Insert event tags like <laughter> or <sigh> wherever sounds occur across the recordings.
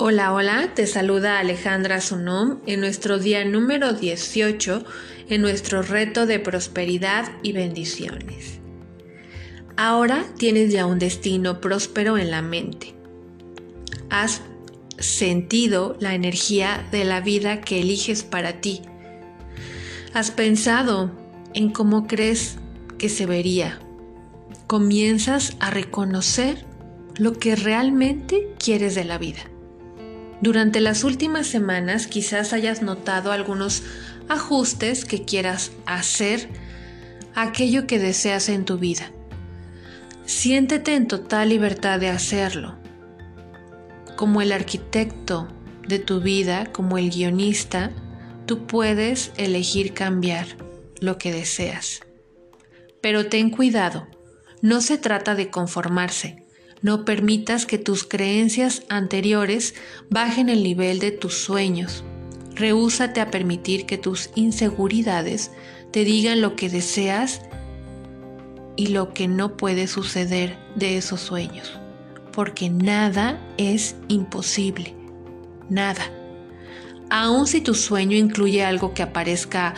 Hola, hola, te saluda Alejandra Sunum en nuestro día número 18 en nuestro reto de prosperidad y bendiciones. Ahora tienes ya un destino próspero en la mente. Has sentido la energía de la vida que eliges para ti. Has pensado en cómo crees que se vería. Comienzas a reconocer lo que realmente quieres de la vida. Durante las últimas semanas quizás hayas notado algunos ajustes que quieras hacer aquello que deseas en tu vida. Siéntete en total libertad de hacerlo. Como el arquitecto de tu vida, como el guionista, tú puedes elegir cambiar lo que deseas. Pero ten cuidado, no se trata de conformarse no permitas que tus creencias anteriores bajen el nivel de tus sueños. Rehúsate a permitir que tus inseguridades te digan lo que deseas y lo que no puede suceder de esos sueños. Porque nada es imposible. Nada. Aun si tu sueño incluye algo que aparezca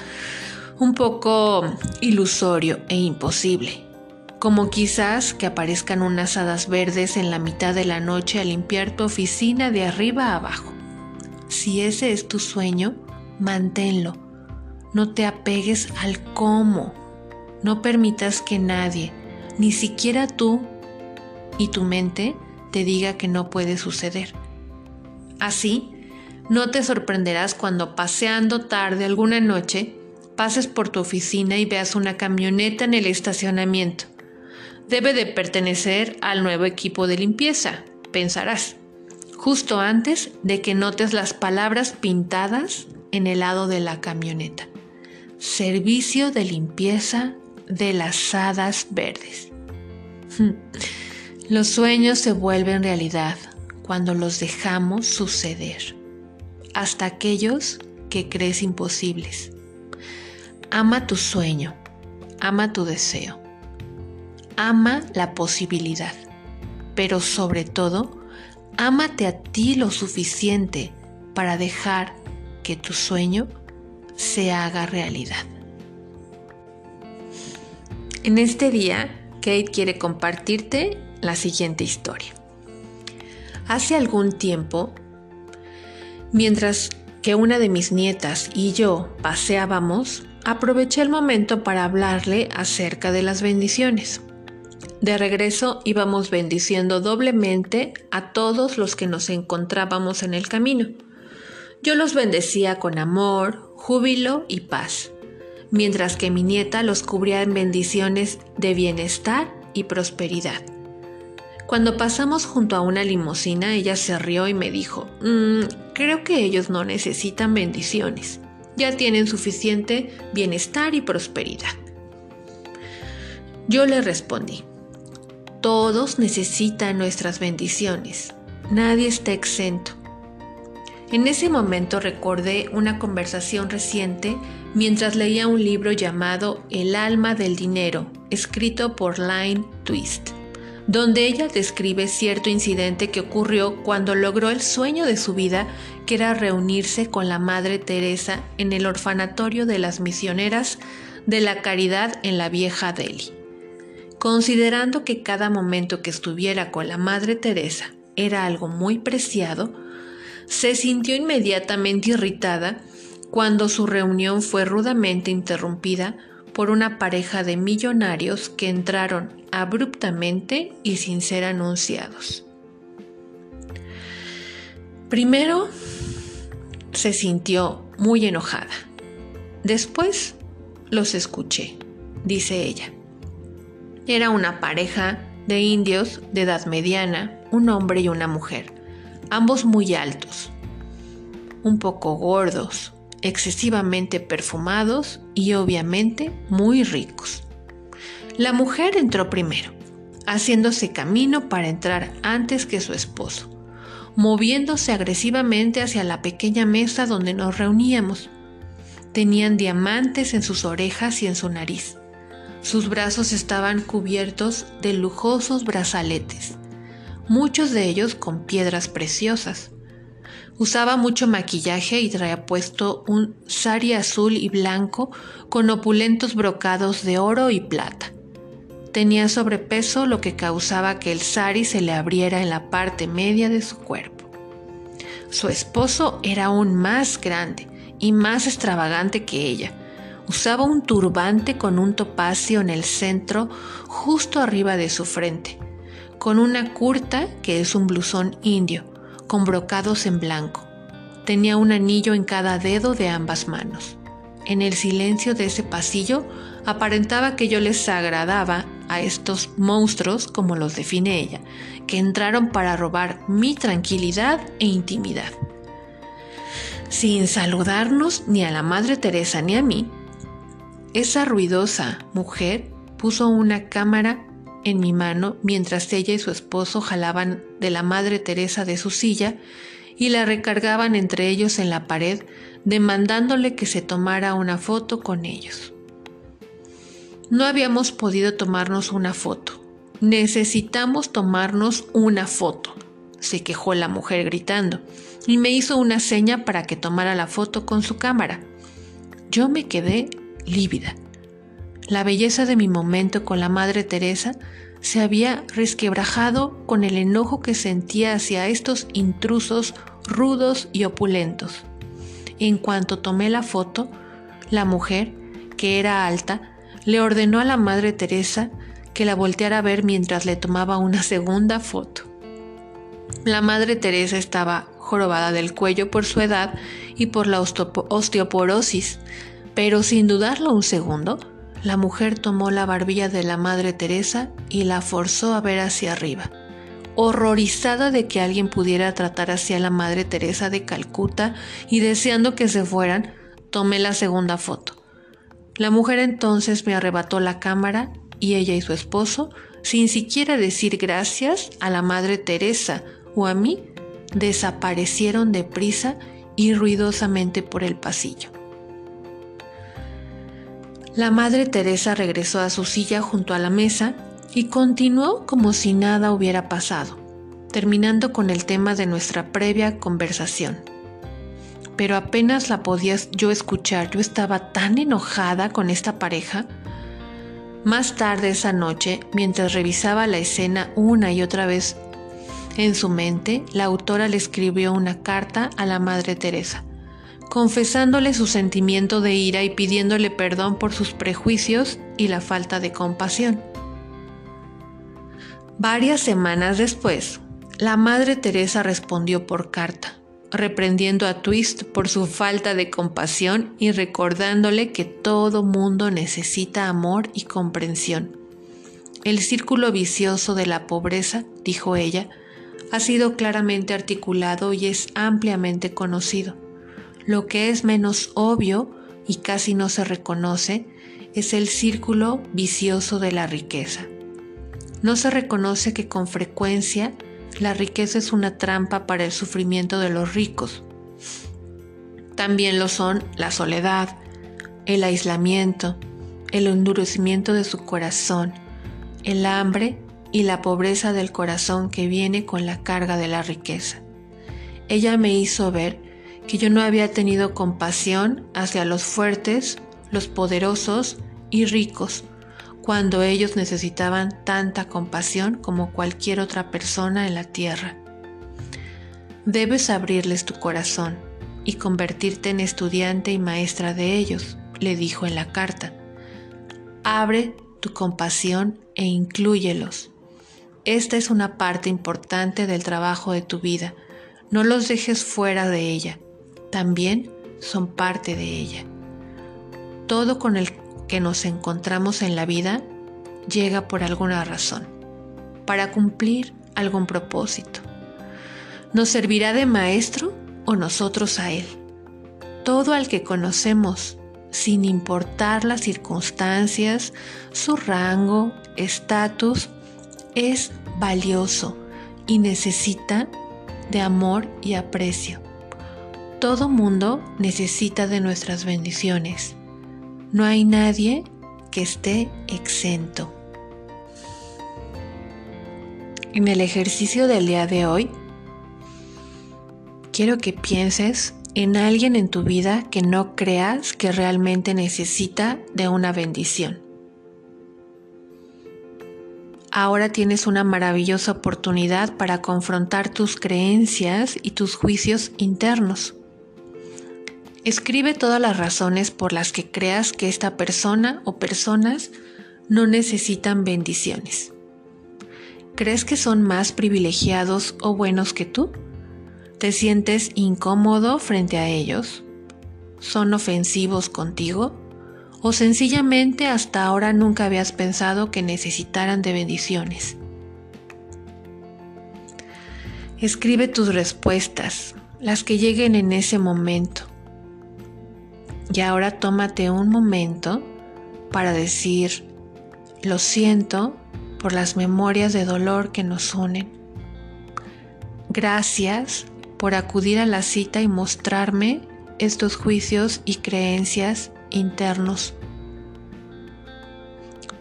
un poco ilusorio e imposible como quizás que aparezcan unas hadas verdes en la mitad de la noche a limpiar tu oficina de arriba a abajo. Si ese es tu sueño, manténlo. No te apegues al cómo. No permitas que nadie, ni siquiera tú y tu mente, te diga que no puede suceder. Así, no te sorprenderás cuando paseando tarde alguna noche, pases por tu oficina y veas una camioneta en el estacionamiento debe de pertenecer al nuevo equipo de limpieza, pensarás, justo antes de que notes las palabras pintadas en el lado de la camioneta. Servicio de limpieza de las hadas verdes. <laughs> Los sueños se vuelven realidad cuando los dejamos suceder, hasta aquellos que crees imposibles. Ama tu sueño, ama tu deseo ama la posibilidad, pero sobre todo, ámate a ti lo suficiente para dejar que tu sueño se haga realidad. En este día, Kate quiere compartirte la siguiente historia. Hace algún tiempo, mientras que una de mis nietas y yo paseábamos, aproveché el momento para hablarle acerca de las bendiciones. De regreso íbamos bendiciendo doblemente a todos los que nos encontrábamos en el camino. Yo los bendecía con amor, júbilo y paz, mientras que mi nieta los cubría en bendiciones de bienestar y prosperidad. Cuando pasamos junto a una limusina, ella se rió y me dijo, mm, creo que ellos no necesitan bendiciones, ya tienen suficiente bienestar y prosperidad. Yo le respondí, todos necesitan nuestras bendiciones. Nadie está exento. En ese momento recordé una conversación reciente mientras leía un libro llamado El alma del dinero, escrito por Line Twist, donde ella describe cierto incidente que ocurrió cuando logró el sueño de su vida, que era reunirse con la Madre Teresa en el orfanatorio de las misioneras de la caridad en la vieja Delhi. Considerando que cada momento que estuviera con la Madre Teresa era algo muy preciado, se sintió inmediatamente irritada cuando su reunión fue rudamente interrumpida por una pareja de millonarios que entraron abruptamente y sin ser anunciados. Primero se sintió muy enojada. Después los escuché, dice ella. Era una pareja de indios de edad mediana, un hombre y una mujer, ambos muy altos, un poco gordos, excesivamente perfumados y obviamente muy ricos. La mujer entró primero, haciéndose camino para entrar antes que su esposo, moviéndose agresivamente hacia la pequeña mesa donde nos reuníamos. Tenían diamantes en sus orejas y en su nariz. Sus brazos estaban cubiertos de lujosos brazaletes, muchos de ellos con piedras preciosas. Usaba mucho maquillaje y traía puesto un sari azul y blanco con opulentos brocados de oro y plata. Tenía sobrepeso lo que causaba que el sari se le abriera en la parte media de su cuerpo. Su esposo era aún más grande y más extravagante que ella. Usaba un turbante con un topacio en el centro justo arriba de su frente, con una curta que es un blusón indio con brocados en blanco. Tenía un anillo en cada dedo de ambas manos. En el silencio de ese pasillo aparentaba que yo les agradaba a estos monstruos, como los define ella, que entraron para robar mi tranquilidad e intimidad. Sin saludarnos ni a la Madre Teresa ni a mí, esa ruidosa mujer puso una cámara en mi mano mientras ella y su esposo jalaban de la Madre Teresa de su silla y la recargaban entre ellos en la pared, demandándole que se tomara una foto con ellos. No habíamos podido tomarnos una foto. Necesitamos tomarnos una foto, se quejó la mujer gritando, y me hizo una seña para que tomara la foto con su cámara. Yo me quedé lívida. La belleza de mi momento con la Madre Teresa se había resquebrajado con el enojo que sentía hacia estos intrusos rudos y opulentos. En cuanto tomé la foto, la mujer, que era alta, le ordenó a la Madre Teresa que la volteara a ver mientras le tomaba una segunda foto. La Madre Teresa estaba jorobada del cuello por su edad y por la osteoporosis, pero sin dudarlo un segundo, la mujer tomó la barbilla de la Madre Teresa y la forzó a ver hacia arriba. Horrorizada de que alguien pudiera tratar así a la Madre Teresa de Calcuta y deseando que se fueran, tomé la segunda foto. La mujer entonces me arrebató la cámara y ella y su esposo, sin siquiera decir gracias a la Madre Teresa o a mí, desaparecieron deprisa y ruidosamente por el pasillo. La Madre Teresa regresó a su silla junto a la mesa y continuó como si nada hubiera pasado, terminando con el tema de nuestra previa conversación. Pero apenas la podía yo escuchar, yo estaba tan enojada con esta pareja. Más tarde esa noche, mientras revisaba la escena una y otra vez en su mente, la autora le escribió una carta a la Madre Teresa confesándole su sentimiento de ira y pidiéndole perdón por sus prejuicios y la falta de compasión. Varias semanas después, la Madre Teresa respondió por carta, reprendiendo a Twist por su falta de compasión y recordándole que todo mundo necesita amor y comprensión. El círculo vicioso de la pobreza, dijo ella, ha sido claramente articulado y es ampliamente conocido. Lo que es menos obvio y casi no se reconoce es el círculo vicioso de la riqueza. No se reconoce que con frecuencia la riqueza es una trampa para el sufrimiento de los ricos. También lo son la soledad, el aislamiento, el endurecimiento de su corazón, el hambre y la pobreza del corazón que viene con la carga de la riqueza. Ella me hizo ver que yo no había tenido compasión hacia los fuertes, los poderosos y ricos, cuando ellos necesitaban tanta compasión como cualquier otra persona en la tierra. Debes abrirles tu corazón y convertirte en estudiante y maestra de ellos, le dijo en la carta. Abre tu compasión e inclúyelos. Esta es una parte importante del trabajo de tu vida. No los dejes fuera de ella también son parte de ella. Todo con el que nos encontramos en la vida llega por alguna razón, para cumplir algún propósito. ¿Nos servirá de maestro o nosotros a él? Todo al que conocemos, sin importar las circunstancias, su rango, estatus, es valioso y necesita de amor y aprecio. Todo mundo necesita de nuestras bendiciones. No hay nadie que esté exento. En el ejercicio del día de hoy, quiero que pienses en alguien en tu vida que no creas que realmente necesita de una bendición. Ahora tienes una maravillosa oportunidad para confrontar tus creencias y tus juicios internos. Escribe todas las razones por las que creas que esta persona o personas no necesitan bendiciones. ¿Crees que son más privilegiados o buenos que tú? ¿Te sientes incómodo frente a ellos? ¿Son ofensivos contigo? ¿O sencillamente hasta ahora nunca habías pensado que necesitaran de bendiciones? Escribe tus respuestas, las que lleguen en ese momento. Y ahora tómate un momento para decir, lo siento por las memorias de dolor que nos unen. Gracias por acudir a la cita y mostrarme estos juicios y creencias internos.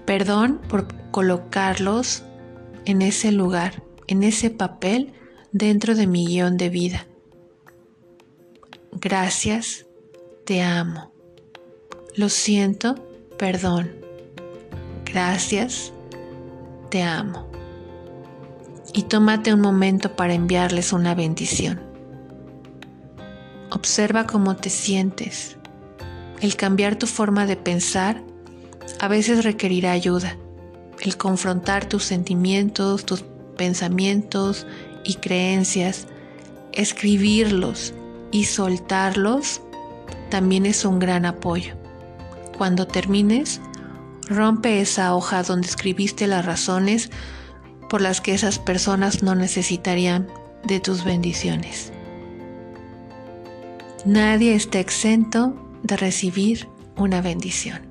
Perdón por colocarlos en ese lugar, en ese papel dentro de mi guion de vida. Gracias, te amo. Lo siento, perdón. Gracias, te amo. Y tómate un momento para enviarles una bendición. Observa cómo te sientes. El cambiar tu forma de pensar a veces requerirá ayuda. El confrontar tus sentimientos, tus pensamientos y creencias, escribirlos y soltarlos también es un gran apoyo. Cuando termines, rompe esa hoja donde escribiste las razones por las que esas personas no necesitarían de tus bendiciones. Nadie está exento de recibir una bendición.